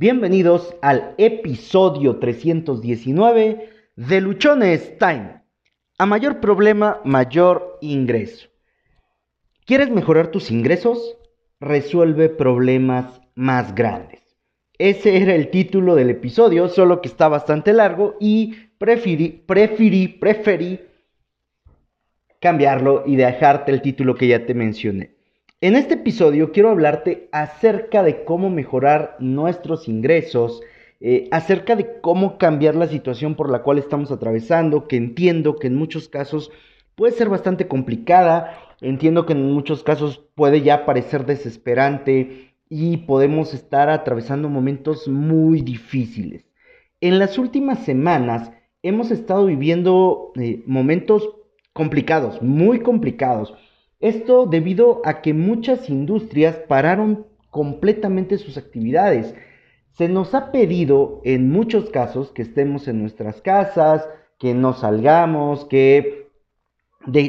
Bienvenidos al episodio 319 de Luchones Time. A mayor problema, mayor ingreso. ¿Quieres mejorar tus ingresos? Resuelve problemas más grandes. Ese era el título del episodio, solo que está bastante largo y preferí, preferí, preferí cambiarlo y dejarte el título que ya te mencioné. En este episodio quiero hablarte acerca de cómo mejorar nuestros ingresos, eh, acerca de cómo cambiar la situación por la cual estamos atravesando, que entiendo que en muchos casos puede ser bastante complicada, entiendo que en muchos casos puede ya parecer desesperante y podemos estar atravesando momentos muy difíciles. En las últimas semanas hemos estado viviendo eh, momentos complicados, muy complicados esto debido a que muchas industrias pararon completamente sus actividades. Se nos ha pedido en muchos casos que estemos en nuestras casas, que no salgamos, que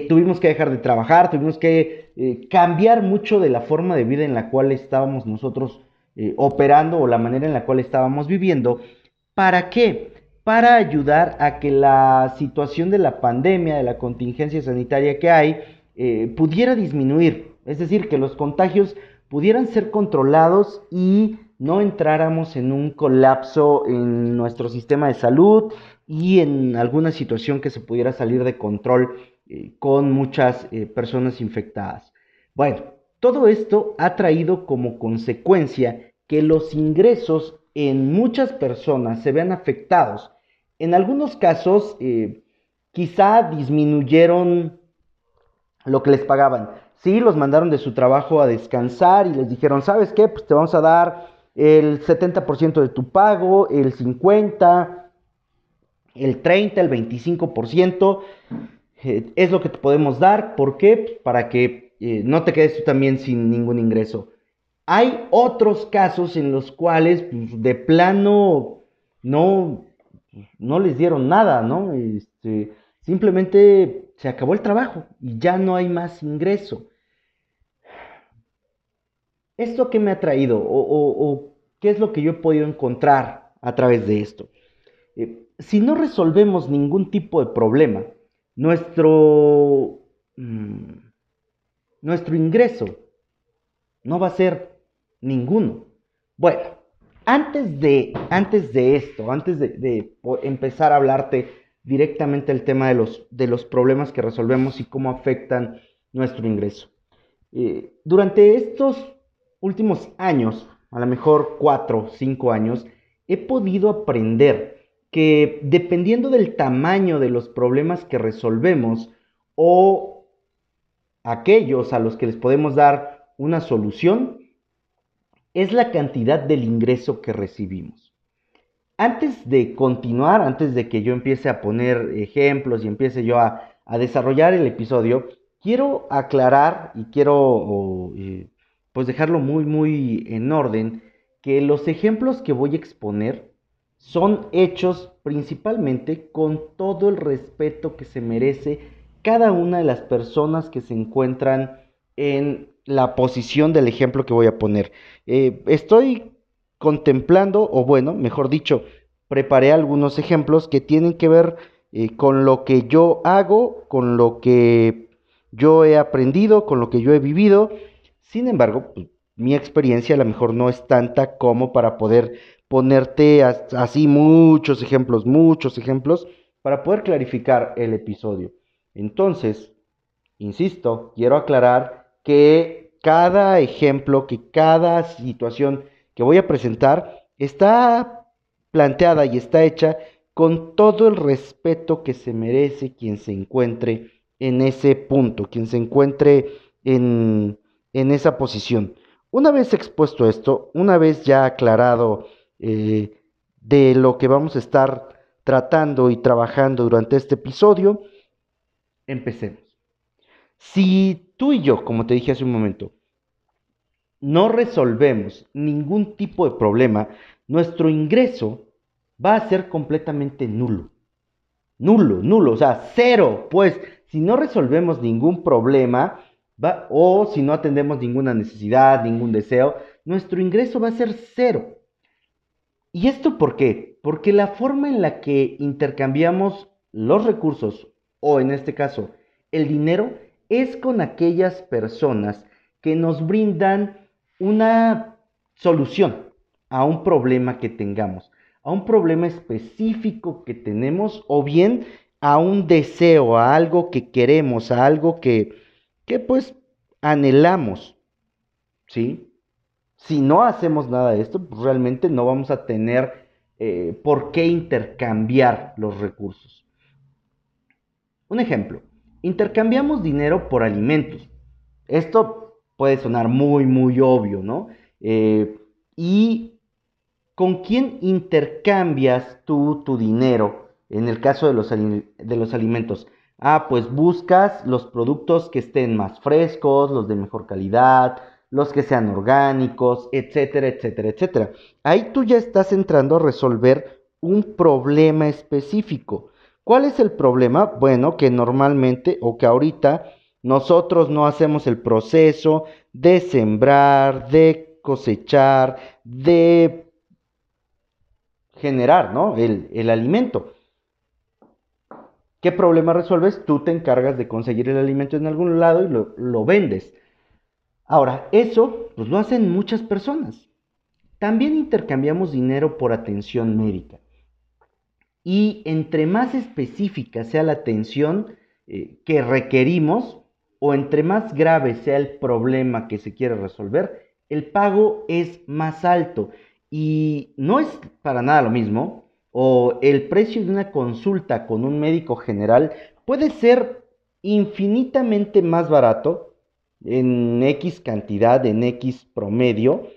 tuvimos que dejar de trabajar, tuvimos que eh, cambiar mucho de la forma de vida en la cual estábamos nosotros eh, operando o la manera en la cual estábamos viviendo. ¿Para qué? Para ayudar a que la situación de la pandemia, de la contingencia sanitaria que hay, eh, pudiera disminuir, es decir, que los contagios pudieran ser controlados y no entráramos en un colapso en nuestro sistema de salud y en alguna situación que se pudiera salir de control eh, con muchas eh, personas infectadas. Bueno, todo esto ha traído como consecuencia que los ingresos en muchas personas se vean afectados. En algunos casos, quizá disminuyeron lo que les pagaban. Sí, los mandaron de su trabajo a descansar y les dijeron, ¿sabes qué? Pues te vamos a dar el 70% de tu pago, el 50%, el 30%, el 25%. Eh, es lo que te podemos dar. ¿Por qué? Pues para que eh, no te quedes tú también sin ningún ingreso. Hay otros casos en los cuales pues, de plano no, no les dieron nada, ¿no? Este, simplemente se acabó el trabajo y ya no hay más ingreso. ¿Esto qué me ha traído? ¿O, qué es lo que yo he podido encontrar a través de esto? Eh, si no resolvemos ningún tipo de problema, nuestro, mm, nuestro ingreso no va a ser ninguno. Bueno, antes de, antes de esto, antes de, de empezar a hablarte directamente el tema de los, de los problemas que resolvemos y cómo afectan nuestro ingreso. Eh, durante estos últimos años, a lo mejor cuatro, cinco años, he podido aprender que dependiendo del tamaño de los problemas que resolvemos o aquellos a los que les podemos dar una solución, es la cantidad del ingreso que recibimos. Antes de continuar, antes de que yo empiece a poner ejemplos y empiece yo a, desarrollar el episodio, quiero aclarar y quiero eh, pues dejarlo muy muy en orden que los ejemplos que voy a exponer son hechos principalmente con todo el respeto que se merece cada una de las personas que se encuentran en la posición del ejemplo que voy a poner. Eh, estoy contemplando, o bueno, mejor dicho, preparé algunos ejemplos que tienen que ver eh, con lo que yo hago, con lo que yo he aprendido, con lo que yo he vivido. Sin embargo, pues, mi experiencia a lo mejor no es tanta como para poder ponerte así muchos ejemplos, muchos ejemplos, para poder clarificar el episodio. Entonces, insisto, quiero aclarar que cada ejemplo, que cada situación que voy a presentar está planteada y está hecha con todo el respeto que se merece quien se encuentre en ese punto, quien se encuentre en, esa posición. Una vez expuesto esto, una vez ya aclarado eh, de lo que vamos a estar tratando y trabajando durante este episodio, empecemos. Si tú y yo, como te dije hace un momento, no resolvemos ningún tipo de problema, nuestro ingreso va a ser completamente nulo. Nulo, nulo, o sea, cero. Pues si no resolvemos ningún problema o si no atendemos ninguna necesidad, ningún deseo, nuestro ingreso va a ser cero. ¿Y esto por qué? Porque la forma en la que intercambiamos los recursos, o en este caso, el dinero, es con aquellas personas que nos brindan una solución a un problema que tengamos, a un problema específico que tenemos o bien a un deseo, a algo que queremos, a algo que, que pues anhelamos, ¿sí? Si no hacemos nada de esto, pues realmente no vamos a tener eh, por qué intercambiar los recursos. Un ejemplo, intercambiamos dinero por alimentos. Esto puede sonar muy, muy obvio, ¿no? Eh, y ¿con quién intercambias tú tu dinero en el caso de los, de los alimentos? Ah, pues buscas los productos que estén más frescos, los de mejor calidad, los que sean orgánicos, etcétera, etcétera, etcétera. Ahí tú ya estás entrando a resolver un problema específico. ¿Cuál es el problema? Bueno, que normalmente o que ahorita nosotros no hacemos el proceso de sembrar, de cosechar, de generar, ¿no? El, alimento. ¿Qué problema resuelves? Tú te encargas de conseguir el alimento en algún lado y lo, lo vendes. Ahora, eso pues lo hacen muchas personas. También intercambiamos dinero por atención médica. Y entre más específica sea la atención eh, que requerimos o entre más grave sea el problema que se quiere resolver, el pago es más alto. Y no es para nada lo mismo, o el precio de una consulta con un médico general puede ser infinitamente más barato en X cantidad, en X promedio,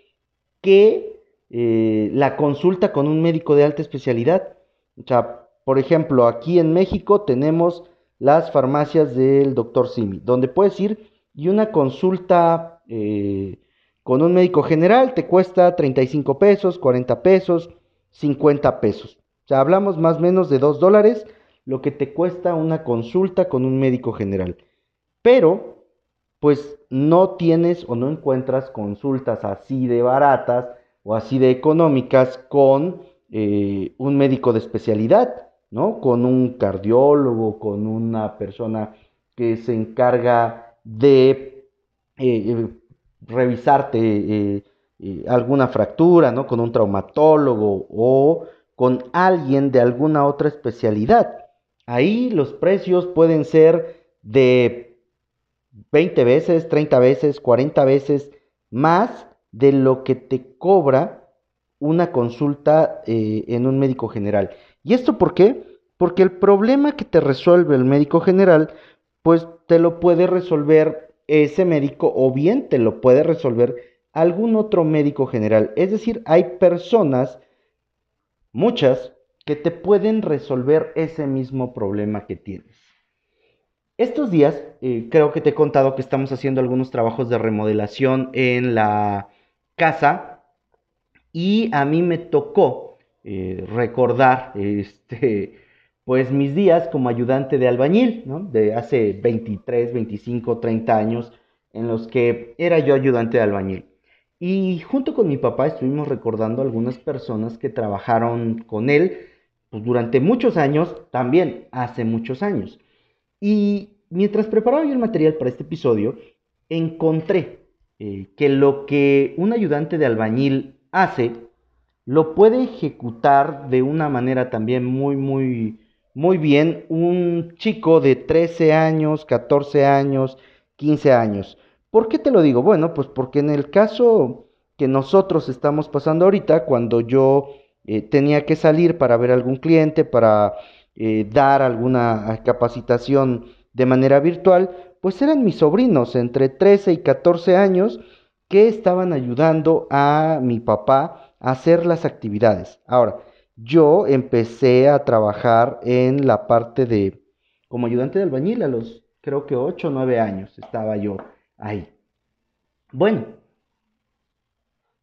que eh, la consulta con un médico de alta especialidad. O sea, por ejemplo, aquí en México tenemos las farmacias del doctor Simi, donde puedes ir y una consulta eh, con un médico general te cuesta 35 pesos, 40 pesos, 50 pesos. O sea, hablamos más o menos de 2 dólares lo que te cuesta una consulta con un médico general. Pero pues no tienes o no encuentras consultas así de baratas o así de económicas con eh, un médico de especialidad, ¿no? Con un cardiólogo, con una persona que se encarga de eh, eh, revisarte alguna fractura, ¿no? Con un traumatólogo o con alguien de alguna otra especialidad. Ahí los precios pueden ser de 20 veces, 30 veces, 40 veces más de lo que te cobra una consulta eh, en un médico general. ¿Y esto por qué? Porque el problema que te resuelve el médico general, pues te lo puede resolver ese médico o bien te lo puede resolver algún otro médico general. Es decir, hay personas, muchas, que te pueden resolver ese mismo problema que tienes. Estos días eh, creo que te he contado que estamos haciendo algunos trabajos de remodelación en la casa y a mí me tocó eh, recordar este, pues mis días como ayudante de albañil, ¿no? De hace 23, 25, 30 años en los que era yo ayudante de albañil. Y junto con mi papá estuvimos recordando algunas personas que trabajaron con él pues, durante muchos años, también hace muchos años. Y mientras preparaba yo el material para este episodio, encontré eh, que lo que un ayudante de albañil hace, lo puede ejecutar de una manera también muy, muy, muy bien un chico de 13 años, 14 años, 15 años. ¿Por qué te lo digo? Bueno, pues porque en el caso que nosotros estamos pasando ahorita, cuando yo eh, tenía que salir para ver algún cliente, para eh, dar alguna capacitación de manera virtual, pues eran mis sobrinos entre 13 y 14 años que estaban ayudando a mi papá hacer las actividades. Ahora, yo empecé a trabajar en la parte de, como ayudante de albañil a los, creo que 8 o 9 años estaba yo ahí. Bueno,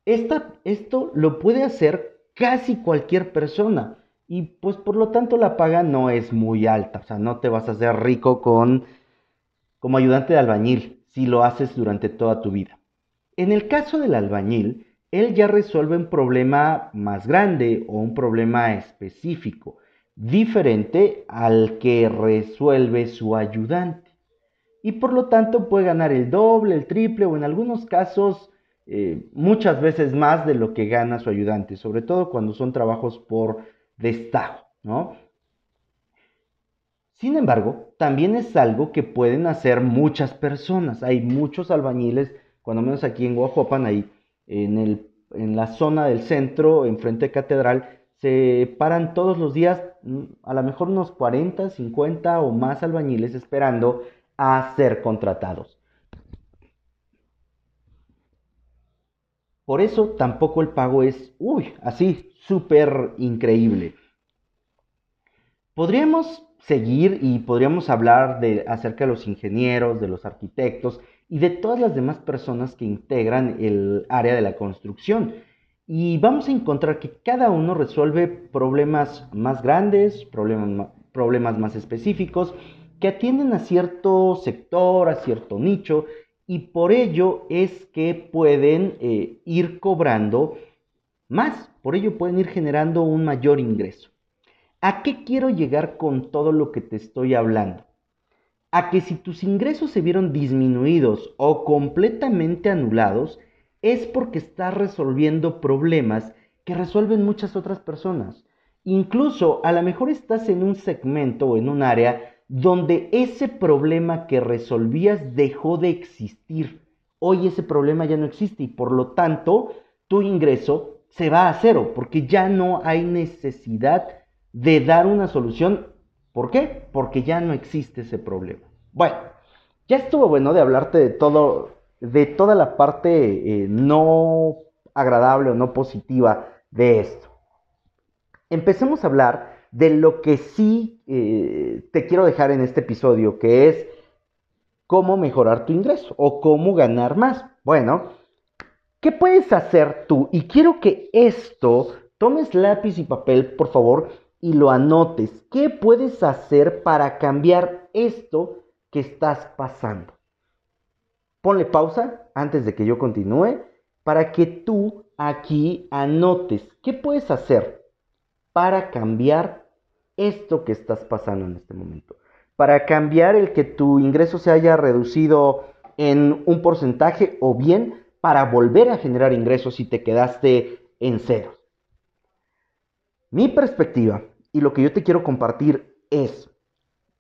esto lo puede hacer casi cualquier persona y pues por lo tanto la paga no es muy alta, o sea, no te vas a hacer rico con como ayudante de albañil si lo haces durante toda tu vida. En el caso del albañil, él ya resuelve un problema más grande o un problema específico, diferente al que resuelve su ayudante. Y por lo tanto puede ganar el doble, el triple o en algunos casos eh, muchas veces más de lo que gana su ayudante, sobre todo cuando son trabajos por destajo, ¿no? Sin embargo, también es algo que pueden hacer muchas personas. Hay muchos albañiles, cuando menos aquí en Guajuapan, ahí en, el, en la zona del centro, enfrente de Catedral, se paran todos los días, mm, a lo mejor unos 40, 50 o más albañiles esperando a ser contratados. Por eso tampoco el pago es, uy, así, súper increíble. Podríamos seguir y podríamos hablar de, acerca de los ingenieros, de los arquitectos y de todas las demás personas que integran el área de la construcción. Y vamos a encontrar que cada uno resuelve problemas más grandes, problemas, problemas más específicos, que atienden a cierto sector, a cierto nicho, y por ello es que pueden eh, ir cobrando más, por ello pueden ir generando un mayor ingreso. ¿A qué quiero llegar con todo lo que te estoy hablando? A que si tus ingresos se vieron disminuidos o completamente anulados, es porque estás resolviendo problemas que resuelven muchas otras personas. Incluso a lo mejor estás en un segmento o en un área donde ese problema que resolvías dejó de existir. Hoy ese problema ya no existe y por lo tanto tu ingreso se va a cero porque ya no hay necesidad de dar una solución. ¿Por qué? Porque ya no existe ese problema. Bueno, ya estuvo bueno de hablarte de todo, de toda la parte eh, no agradable o no positiva de esto. Empecemos a hablar de lo que sí eh, te quiero dejar en este episodio, que es cómo mejorar tu ingreso o cómo ganar más. Bueno, ¿qué puedes hacer tú? Y quiero que esto, tomes lápiz y papel, por favor, y lo anotes. ¿Qué puedes hacer para cambiar esto que estás pasando? Ponle pausa antes de que yo continúe para que tú aquí anotes qué puedes hacer para cambiar esto que estás pasando en este momento. Para cambiar el que tu ingreso se haya reducido en un porcentaje o bien para volver a generar ingresos si te quedaste en cero. Mi perspectiva y lo que yo te quiero compartir es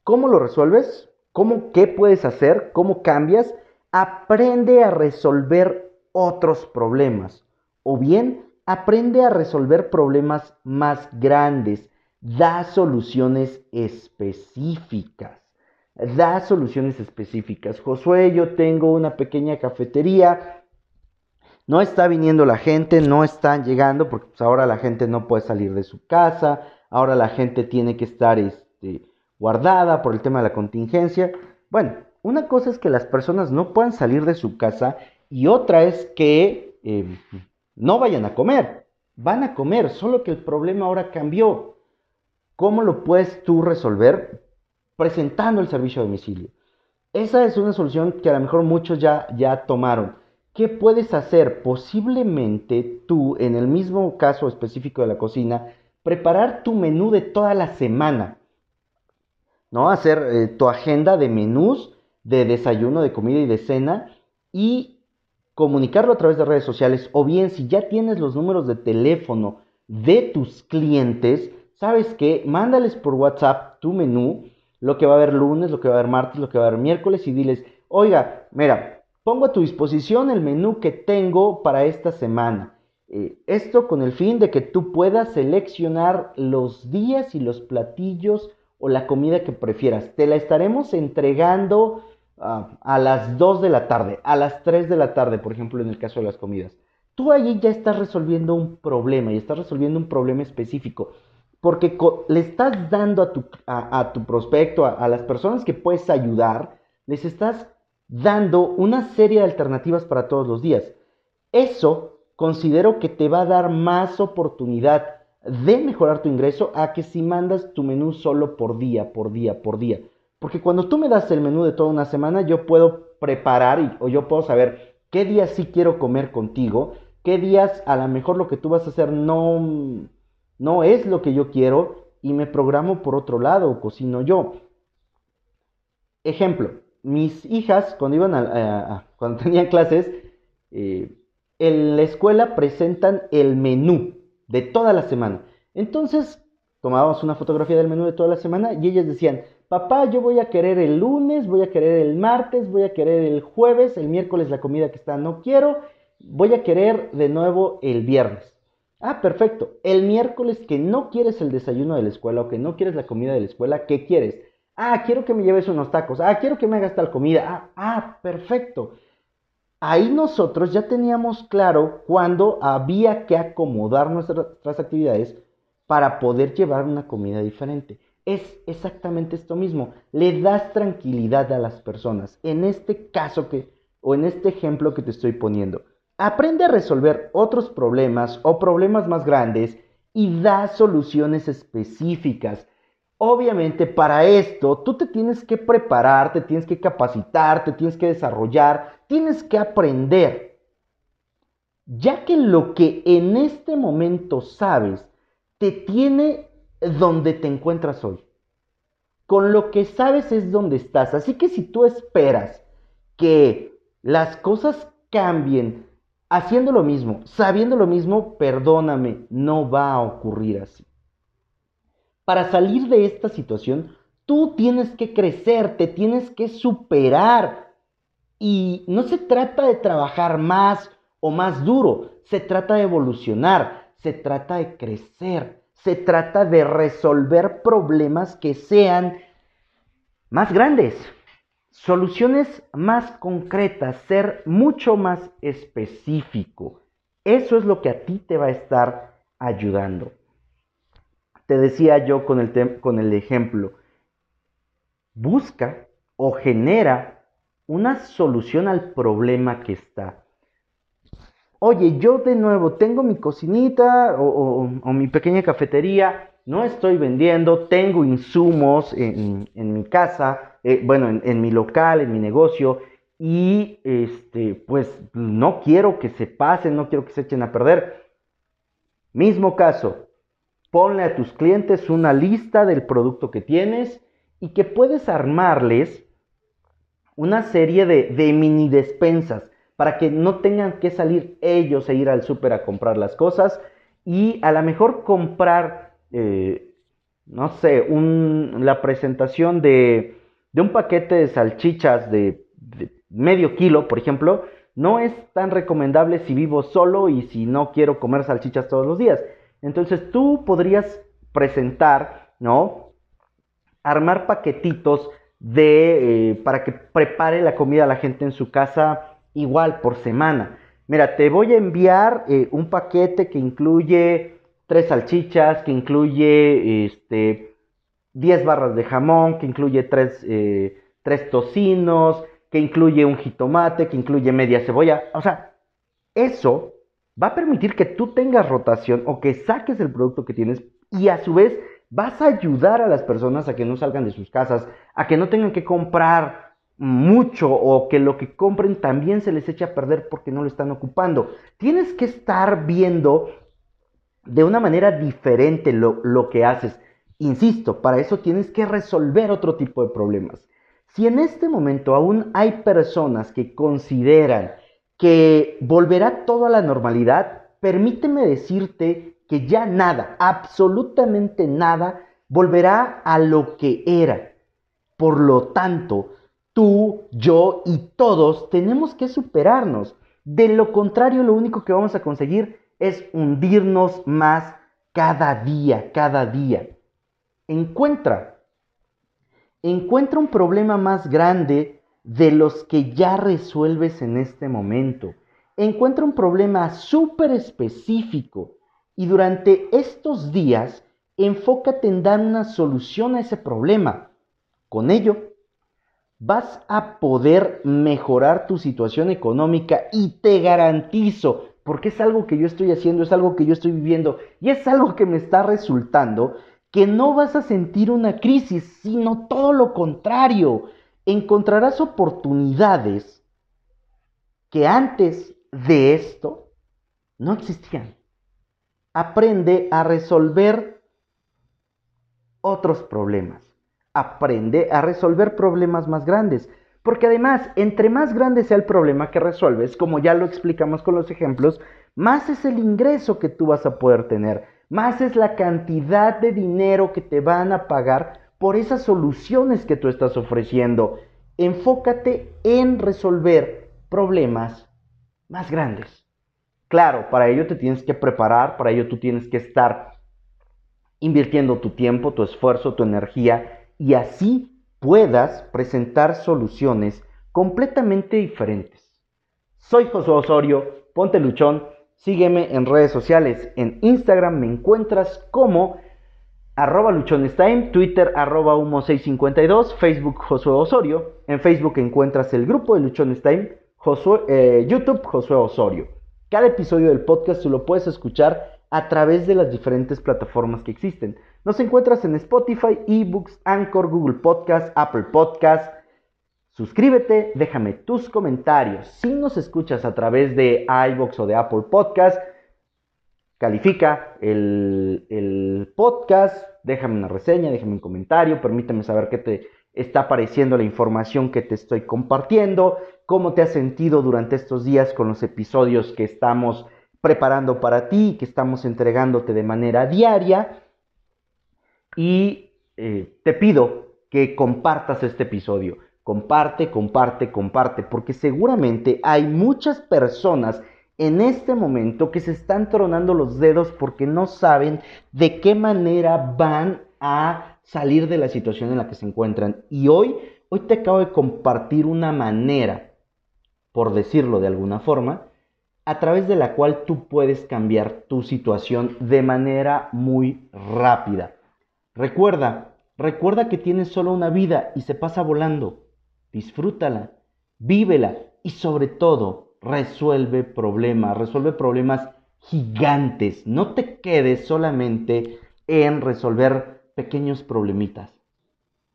cómo lo resuelves, cómo qué puedes hacer, cómo cambias, aprende a resolver otros problemas o bien aprende a resolver problemas más grandes da soluciones específicas. Da soluciones específicas. Josué, yo tengo una pequeña cafetería. No está viniendo la gente, no están llegando porque pues, ahora la gente no puede salir de su casa. Ahora la gente tiene que estar este, guardada por el tema de la contingencia. Bueno, una cosa es que las personas no puedan salir de su casa y otra es que eh, no vayan a comer. Van a comer, solo que el problema ahora cambió. ¿Cómo lo puedes tú resolver? Presentando el servicio a domicilio. Esa es una solución que a lo mejor muchos ya, ya tomaron. ¿Qué puedes hacer? Posiblemente tú, en el mismo caso específico de la cocina, preparar tu menú de toda la semana. ¿No? Hacer eh, tu agenda de menús, de desayuno, de comida y de cena y comunicarlo a través de redes sociales. O bien, si ya tienes los números de teléfono de tus clientes, ¿sabes qué? Mándales por WhatsApp tu menú, lo que va a haber lunes, lo que va a haber martes, lo que va a haber miércoles y diles, oiga, mira, pongo a tu disposición el menú que tengo para esta semana. Eh, esto con el fin de que tú puedas seleccionar los días y los platillos o la comida que prefieras. Te la estaremos entregando ah, a las 2 de la tarde, a las 3 de la tarde, por ejemplo, en el caso de las comidas. Tú ahí ya estás resolviendo un problema y estás resolviendo un problema específico porque le estás dando a tu, a, tu prospecto, a, las personas que puedes ayudar, les estás dando una serie de alternativas para todos los días. Eso considero que te va a dar más oportunidad de mejorar tu ingreso a que si mandas tu menú solo por día, por día, por día. Porque cuando tú me das el menú de toda una semana, yo puedo preparar y, o yo puedo saber qué día sí quiero comer contigo qué días a lo mejor lo que tú vas a hacer no, no es lo que yo quiero y me programo por otro lado, cocino yo. Ejemplo, mis hijas cuando iban a, cuando tenían clases, eh, en la escuela presentan el menú de toda la semana. Entonces, tomábamos una fotografía del menú de toda la semana y ellas decían, papá, yo voy a querer el lunes, voy a querer el martes, voy a querer el jueves, el miércoles la comida que está no quiero, voy a querer de nuevo el viernes. Ah, perfecto. El miércoles que no quieres el desayuno de la escuela o que no quieres la comida de la escuela, ¿qué quieres? Ah, quiero que me lleves unos tacos. Ah, quiero que me hagas tal comida. Ah, ah perfecto. Ahí nosotros ya teníamos claro cuándo había que acomodar nuestras actividades para poder llevar una comida diferente. Es exactamente esto mismo. Le das tranquilidad a las personas. En este caso que, o en este ejemplo que te estoy poniendo. Aprende a resolver otros problemas o problemas más grandes y da soluciones específicas. Obviamente para esto tú te tienes que preparar, te tienes que capacitar, te tienes que desarrollar, tienes que aprender. Ya que lo que en este momento sabes te tiene donde te encuentras hoy. Con lo que sabes es donde estás. Así que si tú esperas que las cosas cambien haciendo lo mismo, sabiendo lo mismo, perdóname, no va a ocurrir así. Para salir de esta situación, tú tienes que crecer, te tienes que superar. Y no se trata de trabajar más o más duro, se trata de evolucionar, se trata de crecer, se trata de resolver problemas que sean más grandes, Soluciones más concretas, ser mucho más específico. Eso es lo que a ti te va a estar ayudando. Te decía yo con el, con el ejemplo, busca o genera una solución al problema que está. Oye, yo de nuevo tengo mi cocinita o, mi pequeña cafetería, no estoy vendiendo, tengo insumos en mi casa, eh, bueno, en, mi local, en mi negocio, y este, pues no quiero que se pasen, no quiero que se echen a perder. Mismo caso, ponle a tus clientes una lista del producto que tienes y que puedes armarles una serie de, mini despensas para que no tengan que salir ellos e ir al súper a comprar las cosas y a lo mejor comprar, eh, no sé, la presentación de de un paquete de salchichas de, medio kilo, por ejemplo, no es tan recomendable si vivo solo y si no quiero comer salchichas todos los días. Entonces tú podrías presentar, ¿no? Armar paquetitos de, eh, para que prepare la comida a la gente en su casa igual por semana. Mira, te voy a enviar eh, un paquete que incluye tres salchichas, que incluye este, 10 barras de jamón, que incluye 3, eh, tocinos, que incluye un jitomate, que incluye media cebolla. O sea, eso va a permitir que tú tengas rotación o que saques el producto que tienes y a su vez vas a ayudar a las personas a que no salgan de sus casas, a que no tengan que comprar mucho o que lo que compren también se les eche a perder porque no lo están ocupando. Tienes que estar viendo de una manera diferente lo, lo que haces. Insisto, para eso tienes que resolver otro tipo de problemas. Si en este momento aún hay personas que consideran que volverá todo a la normalidad, permíteme decirte que ya nada, absolutamente nada, volverá a lo que era. Por lo tanto, tú, yo y todos tenemos que superarnos. De lo contrario, lo único que vamos a conseguir es hundirnos más cada día, cada día encuentra. Encuentra un problema más grande de los que ya resuelves en este momento. Encuentra un problema súper específico y durante estos días enfócate en dar una solución a ese problema. Con ello, vas a poder mejorar tu situación económica y te garantizo, porque es algo que yo estoy haciendo, es algo que yo estoy viviendo y es algo que me está resultando, que no vas a sentir una crisis, sino todo lo contrario. Encontrarás oportunidades que antes de esto no existían. Aprende a resolver otros problemas. Aprende a resolver problemas más grandes. Porque además, entre más grande sea el problema que resuelves, como ya lo explicamos con los ejemplos, más es el ingreso que tú vas a poder tener, más es la cantidad de dinero que te van a pagar por esas soluciones que tú estás ofreciendo. Enfócate en resolver problemas más grandes. Claro, para ello te tienes que preparar, para ello tú tienes que estar invirtiendo tu tiempo, tu esfuerzo, tu energía y así puedas presentar soluciones completamente diferentes. Soy Josué Osorio, ponte luchón, sígueme en redes sociales, en Instagram me encuentras como arroba luchonestime, Twitter arroba humo652, Facebook Josué Osorio, en Facebook encuentras el grupo de Josué, eh, YouTube Josué Osorio. Cada episodio del podcast tú lo puedes escuchar a través de las diferentes plataformas que existen. Nos encuentras en Spotify, eBooks, Anchor, Google Podcast, Apple Podcast. Suscríbete, déjame tus comentarios. Si nos escuchas a través de iBox o de Apple Podcast, califica el, podcast, déjame una reseña, déjame un comentario, permíteme saber qué te está pareciendo la información que te estoy compartiendo, cómo te has sentido durante estos días con los episodios que estamos preparando para ti, que estamos entregándote de manera diaria. Y eh, te pido que compartas este episodio. Comparte, comparte, comparte, porque seguramente hay muchas personas en este momento que se están tronando los dedos porque no saben de qué manera van a salir de la situación en la que se encuentran. Y hoy, hoy te acabo de compartir una manera, por decirlo de alguna forma, a través de la cual tú puedes cambiar tu situación de manera muy rápida. Recuerda, recuerda que tienes solo una vida y se pasa volando. Disfrútala, vívela y sobre todo, resuelve problemas, resuelve problemas gigantes. No te quedes solamente en resolver pequeños problemitas.